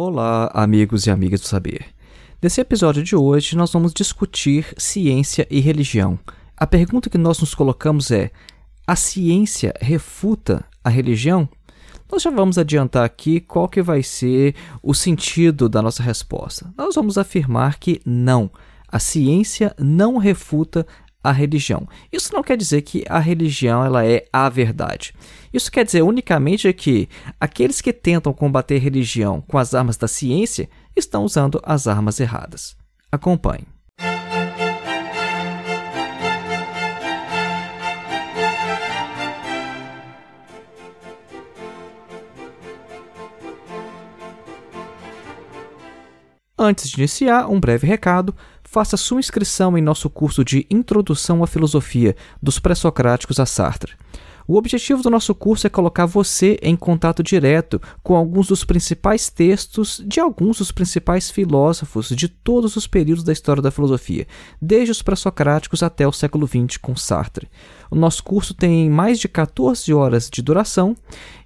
Olá, amigos e amigas do saber. Nesse episódio de hoje, nós vamos discutir ciência e religião. A pergunta que nós nos colocamos é: a ciência refuta a religião? Nós já vamos adiantar aqui qual que vai ser o sentido da nossa resposta. Nós vamos afirmar que não. A ciência não refuta a religião. Isso não quer dizer que a religião ela é a verdade. Isso quer dizer unicamente que aqueles que tentam combater religião com as armas da ciência estão usando as armas erradas. Acompanhe. Antes de iniciar, um breve recado. Faça sua inscrição em nosso curso de Introdução à Filosofia dos Pré-Socráticos a Sartre. O objetivo do nosso curso é colocar você em contato direto com alguns dos principais textos de alguns dos principais filósofos de todos os períodos da história da filosofia, desde os pré-socráticos até o século XX com Sartre. O nosso curso tem mais de 14 horas de duração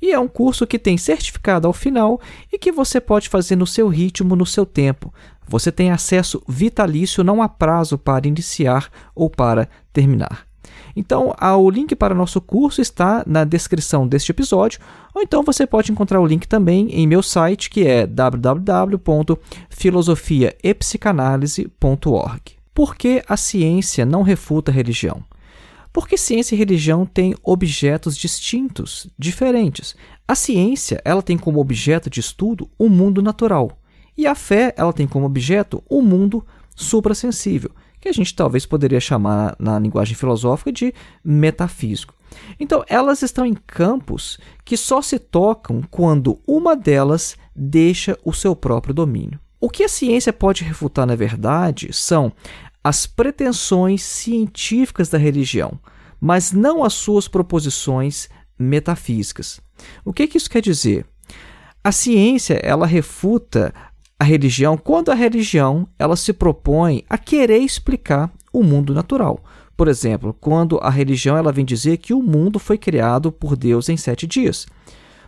e é um curso que tem certificado ao final e que você pode fazer no seu ritmo, no seu tempo. Você tem acesso vitalício, não há prazo para iniciar ou para terminar. Então, o link para o nosso curso está na descrição deste episódio, ou então você pode encontrar o link também em meu site, que é www.filosofiaepsicanalise.org. Por que a ciência não refuta a religião? Porque ciência e religião têm objetos distintos, diferentes. A ciência, ela tem como objeto de estudo o mundo natural, e a fé, ela tem como objeto o mundo suprassensível, que a gente talvez poderia chamar na linguagem filosófica de metafísico. Então, elas estão em campos que só se tocam quando uma delas deixa o seu próprio domínio. O que a ciência pode refutar, na verdade, são as pretensões científicas da religião, mas não as suas proposições metafísicas. O que, que isso quer dizer? A ciência ela refuta a religião quando a religião ela se propõe a querer explicar o mundo natural. Por exemplo, quando a religião ela vem dizer que o mundo foi criado por Deus em sete dias.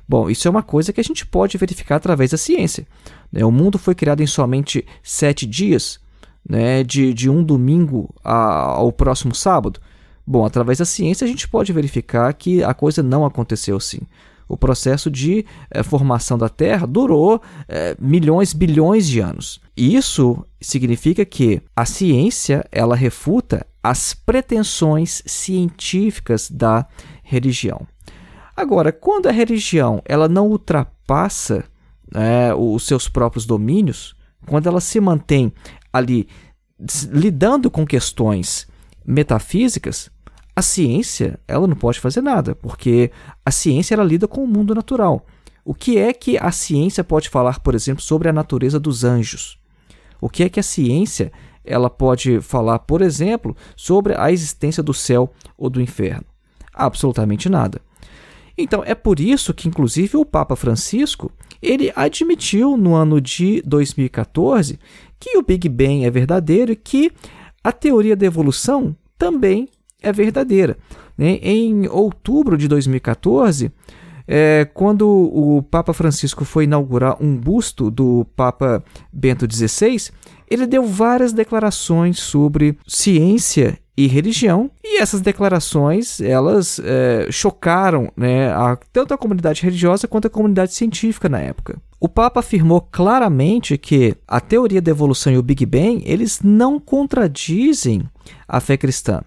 Bom, isso é uma coisa que a gente pode verificar através da ciência. Né? O mundo foi criado em somente sete dias né, de, de um domingo ao próximo sábado? Bom, através da ciência a gente pode verificar que a coisa não aconteceu assim. O processo de é, formação da Terra durou é, milhões, bilhões de anos. Isso significa que a ciência ela refuta as pretensões científicas da religião. Agora, quando a religião ela não ultrapassa é, os seus próprios domínios, quando ela se mantém ali lidando com questões metafísicas, a ciência ela não pode fazer nada, porque a ciência ela lida com o mundo natural. O que é que a ciência pode falar, por exemplo, sobre a natureza dos anjos? O que é que a ciência ela pode falar, por exemplo, sobre a existência do céu ou do inferno? Absolutamente nada. Então é por isso que, inclusive, o Papa Francisco ele admitiu no ano de 2014 que o Big Bang é verdadeiro e que a teoria da evolução também é verdadeira. Né? Em outubro de 2014, é, quando o Papa Francisco foi inaugurar um busto do Papa Bento XVI, ele deu várias declarações sobre ciência e religião, e essas declarações elas é, chocaram né, a, tanto a comunidade religiosa quanto a comunidade científica na época. O Papa afirmou claramente que a teoria da evolução e o Big Bang eles não contradizem a fé cristã.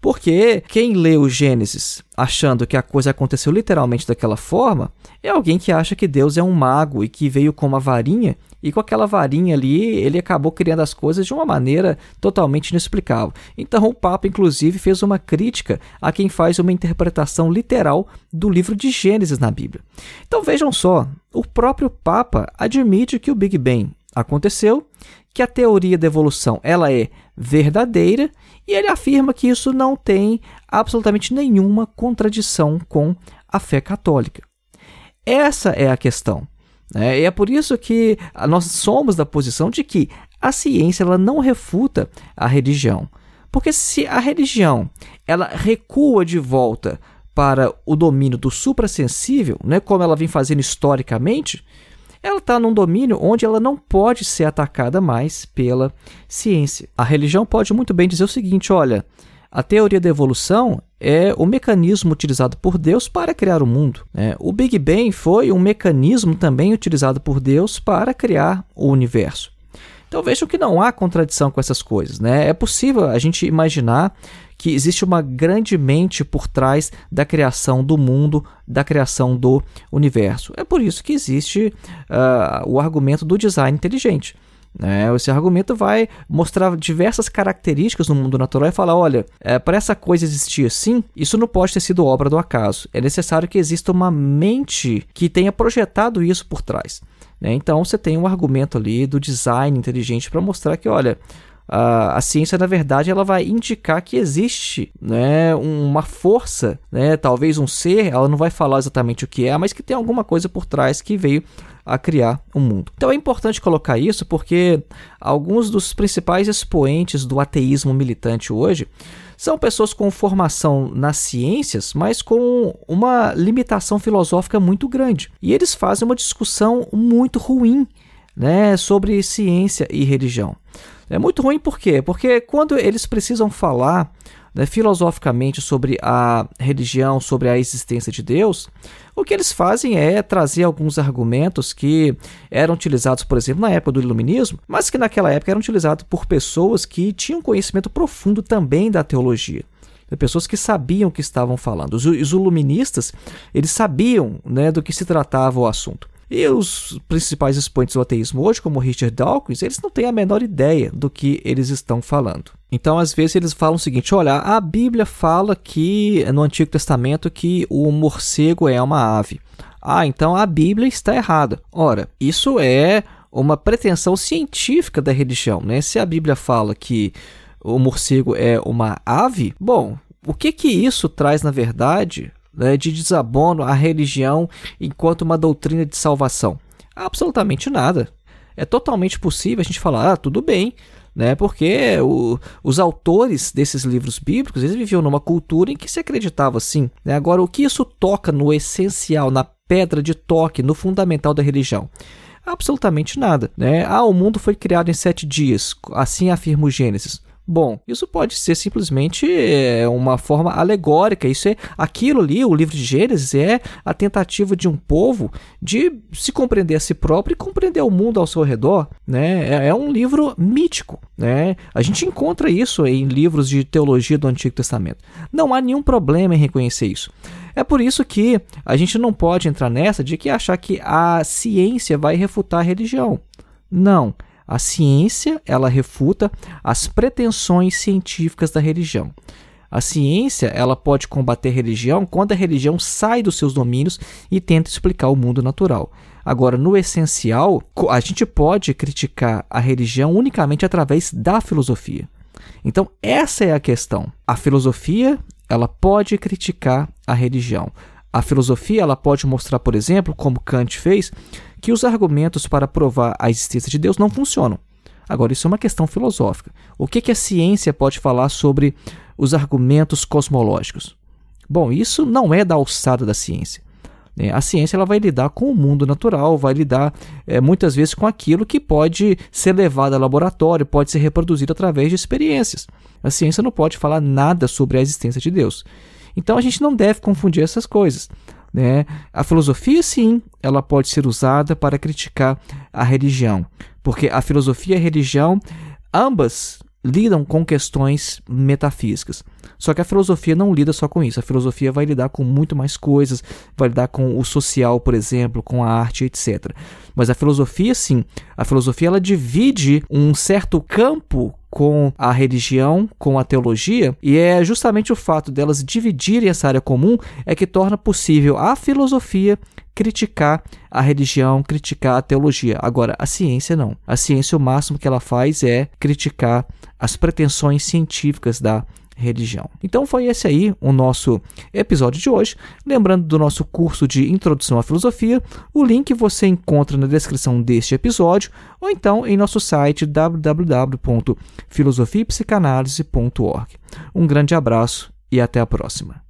Porque quem lê o Gênesis achando que a coisa aconteceu literalmente daquela forma é alguém que acha que Deus é um mago e que veio com uma varinha e com aquela varinha ali ele acabou criando as coisas de uma maneira totalmente inexplicável. Então o Papa, inclusive, fez uma crítica a quem faz uma interpretação literal do livro de Gênesis na Bíblia. Então vejam só, o próprio Papa admite que o Big Bang aconteceu, que a teoria da evolução ela é verdadeira e ele afirma que isso não tem absolutamente nenhuma contradição com a fé católica. Essa é a questão. Né? E é por isso que nós somos da posição de que a ciência ela não refuta a religião. Porque se a religião ela recua de volta para o domínio do suprassensível, né, como ela vem fazendo historicamente, ela está num domínio onde ela não pode ser atacada mais pela ciência. A religião pode muito bem dizer o seguinte: olha, a teoria da evolução é o mecanismo utilizado por Deus para criar o mundo. Né? O Big Bang foi um mecanismo também utilizado por Deus para criar o universo. Então vejam que não há contradição com essas coisas. Né? É possível a gente imaginar que existe uma grande mente por trás da criação do mundo, da criação do universo. É por isso que existe uh, o argumento do design inteligente. Né? Esse argumento vai mostrar diversas características no mundo natural e falar: olha, é, para essa coisa existir assim, isso não pode ter sido obra do acaso. É necessário que exista uma mente que tenha projetado isso por trás. Né? Então você tem um argumento ali do design inteligente para mostrar que, olha, a, a, ciência, na verdade, ela vai indicar que existe né, uma força, né, talvez um ser, ela não vai falar exatamente o que é, mas que tem alguma coisa por trás que veio a criar um mundo. Então é importante colocar isso porque alguns dos principais expoentes do ateísmo militante hoje são pessoas com formação nas ciências, mas com uma limitação filosófica muito grande. E eles fazem uma discussão muito ruim né, sobre ciência e religião. É muito ruim por quê? Porque quando eles precisam falar né, filosoficamente sobre a religião, sobre a existência de Deus, o que eles fazem é trazer alguns argumentos que eram utilizados, por exemplo, na época do Iluminismo, mas que naquela época eram utilizados por pessoas que tinham conhecimento profundo também da teologia né, pessoas que sabiam o que estavam falando. Os, iluministas, eles sabiam né, do que se tratava o assunto. E os principais expoentes do ateísmo hoje, como Richard Dawkins, eles não têm a menor ideia do que eles estão falando. Então, às vezes, eles falam o seguinte: olha, a Bíblia fala que no Antigo Testamento que o morcego é uma ave. Ah, então a Bíblia está errada. Ora, isso é uma pretensão científica da religião, né? Se a Bíblia fala que o morcego é uma ave, bom, o que que isso traz na verdade né, de desabono à religião enquanto uma doutrina de salvação? Absolutamente nada. É totalmente possível a gente falar, ah, tudo bem, né? Porque o, os autores desses livros bíblicos eles viviam numa cultura em que se acreditava assim. Né? Agora, o que isso toca no essencial, na pedra de toque, no fundamental da religião? Absolutamente nada. Né? Ah, o mundo foi criado em sete dias, assim afirma o Gênesis. Bom, isso pode ser simplesmente é, uma forma alegórica. Isso é aquilo ali, o livro de Gênesis é a tentativa de um povo de se compreender a si próprio e compreender o mundo ao seu redor. Né? É, é um livro mítico. Né? A gente encontra isso em livros de teologia do Antigo Testamento. Não há nenhum problema em reconhecer isso. É por isso que a gente não pode entrar nessa de que achar que a ciência vai refutar a religião. Não. A ciência, ela refuta as pretensões científicas da religião. A ciência, ela pode combater a religião quando a religião sai dos seus domínios e tenta explicar o mundo natural. Agora, no essencial, a gente pode criticar a religião unicamente através da filosofia. Então, essa é a questão. A filosofia, ela pode criticar a religião. A filosofia, ela pode mostrar, por exemplo, como Kant fez, que os argumentos para provar a existência de Deus não funcionam. Agora, isso é uma questão filosófica. O que, que a ciência pode falar sobre os argumentos cosmológicos? Bom, isso não é da alçada da ciência. Né? A ciência ela vai lidar com o mundo natural, vai lidar é, muitas vezes com aquilo que pode ser levado ao laboratório, pode ser reproduzido através de experiências. A ciência não pode falar nada sobre a existência de Deus. Então a gente não deve confundir essas coisas. Né? A filosofia, sim, ela pode ser usada para criticar a religião, porque a filosofia e a religião, ambas, lidam com questões metafísicas. Só que a filosofia não lida só com isso. A filosofia vai lidar com muito mais coisas, vai lidar com o social, por exemplo, com a arte, etc. Mas a filosofia, sim, a filosofia ela divide um certo campo com a religião, com a teologia, e é justamente o fato delas dividirem essa área comum é que torna possível a filosofia criticar a religião, criticar a teologia. Agora, a ciência não. A ciência, o máximo que ela faz é criticar as pretensões científicas da religião. Então foi esse aí o nosso episódio de hoje. Lembrando do nosso curso de Introdução à Filosofia, o link você encontra na descrição deste episódio ou então em nosso site www.filosofiapsicanalise.org. Um grande abraço e até a próxima.